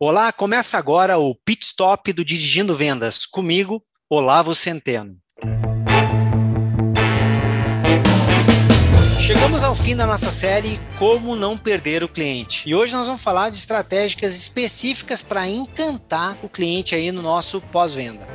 Olá, começa agora o Pit Stop do Dirigindo Vendas. Comigo, Olavo Centeno. Chegamos ao fim da nossa série Como Não Perder o Cliente. E hoje nós vamos falar de estratégias específicas para encantar o cliente aí no nosso pós-venda.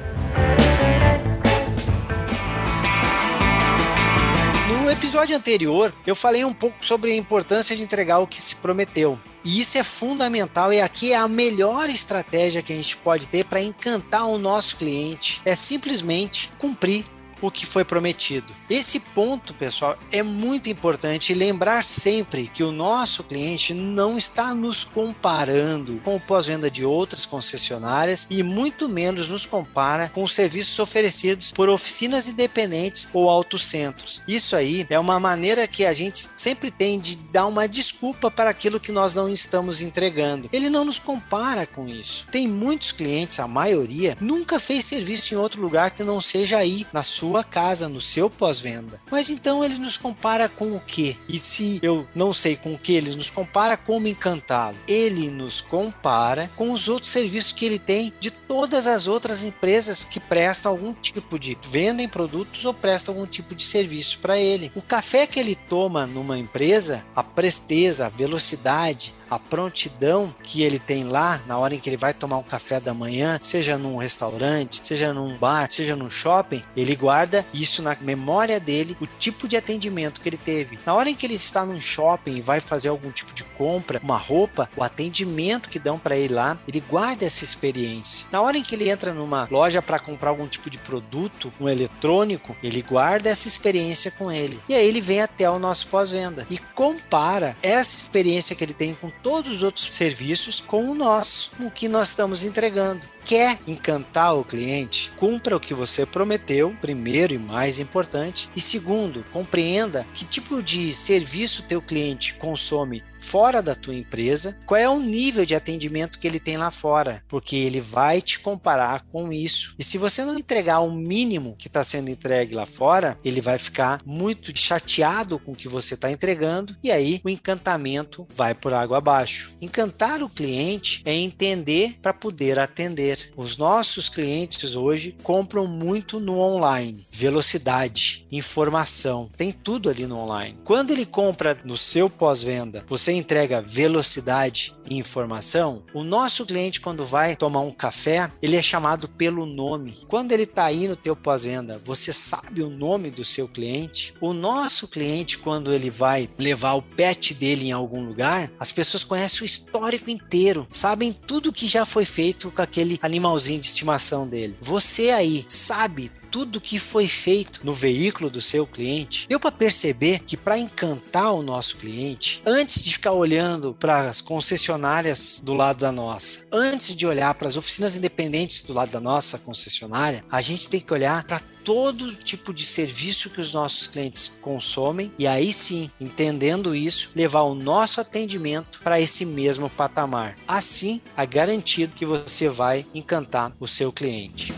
Episódio anterior, eu falei um pouco sobre a importância de entregar o que se prometeu. E isso é fundamental e aqui é a melhor estratégia que a gente pode ter para encantar o nosso cliente. É simplesmente cumprir o que foi prometido. Esse ponto, pessoal, é muito importante lembrar sempre que o nosso cliente não está nos comparando com o pós-venda de outras concessionárias e muito menos nos compara com os serviços oferecidos por oficinas independentes ou autocentros. Isso aí é uma maneira que a gente sempre tem de dar uma desculpa para aquilo que nós não estamos entregando. Ele não nos compara com isso. Tem muitos clientes, a maioria, nunca fez serviço em outro lugar que não seja aí na sua sua casa, no seu pós-venda. Mas então ele nos compara com o que? E se eu não sei com o que ele nos compara, como encantá-lo? Ele nos compara com os outros serviços que ele tem de todas as outras empresas que prestam algum tipo de vendem produtos ou prestam algum tipo de serviço para ele. O café que ele toma numa empresa, a presteza, a velocidade, a prontidão que ele tem lá na hora em que ele vai tomar um café da manhã, seja num restaurante, seja num bar, seja num shopping, ele guarda isso na memória dele, o tipo de atendimento que ele teve. Na hora em que ele está num shopping e vai fazer algum tipo de compra, uma roupa, o atendimento que dão para ele lá, ele guarda essa experiência. Na hora em que ele entra numa loja para comprar algum tipo de produto, um eletrônico, ele guarda essa experiência com ele. E aí ele vem até o nosso pós-venda e compara essa experiência que ele tem com todos os outros serviços com o nosso, o que nós estamos entregando quer encantar o cliente, cumpra o que você prometeu, primeiro e mais importante, e segundo, compreenda que tipo de serviço teu cliente consome fora da tua empresa, qual é o nível de atendimento que ele tem lá fora, porque ele vai te comparar com isso. E se você não entregar o mínimo que está sendo entregue lá fora, ele vai ficar muito chateado com o que você está entregando e aí o encantamento vai por água abaixo. Encantar o cliente é entender para poder atender. Os nossos clientes hoje compram muito no online. Velocidade, informação, tem tudo ali no online. Quando ele compra no seu pós-venda, você entrega velocidade e informação. O nosso cliente, quando vai tomar um café, ele é chamado pelo nome. Quando ele está aí no teu pós-venda, você sabe o nome do seu cliente. O nosso cliente, quando ele vai levar o pet dele em algum lugar, as pessoas conhecem o histórico inteiro, sabem tudo que já foi feito com aquele animalzinho de estimação dele. Você aí sabe tudo que foi feito no veículo do seu cliente, deu para perceber que para encantar o nosso cliente, antes de ficar olhando para as concessionárias do lado da nossa, antes de olhar para as oficinas independentes do lado da nossa concessionária, a gente tem que olhar para todo tipo de serviço que os nossos clientes consomem e aí sim, entendendo isso, levar o nosso atendimento para esse mesmo patamar. Assim, é garantido que você vai encantar o seu cliente.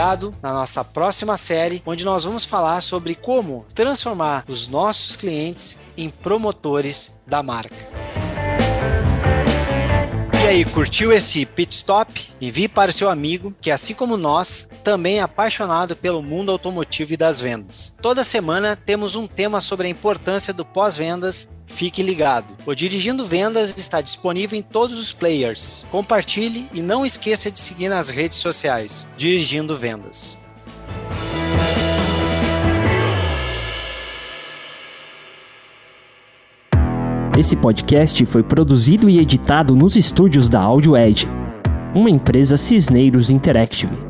Ligado na nossa próxima série, onde nós vamos falar sobre como transformar os nossos clientes em promotores da marca aí, curtiu esse pit stop? Envie para seu amigo que, assim como nós, também é apaixonado pelo mundo automotivo e das vendas. Toda semana temos um tema sobre a importância do pós-vendas. Fique ligado. O Dirigindo Vendas está disponível em todos os players. Compartilhe e não esqueça de seguir nas redes sociais. Dirigindo Vendas. Esse podcast foi produzido e editado nos estúdios da Audio Edge, uma empresa Cisneiros Interactive.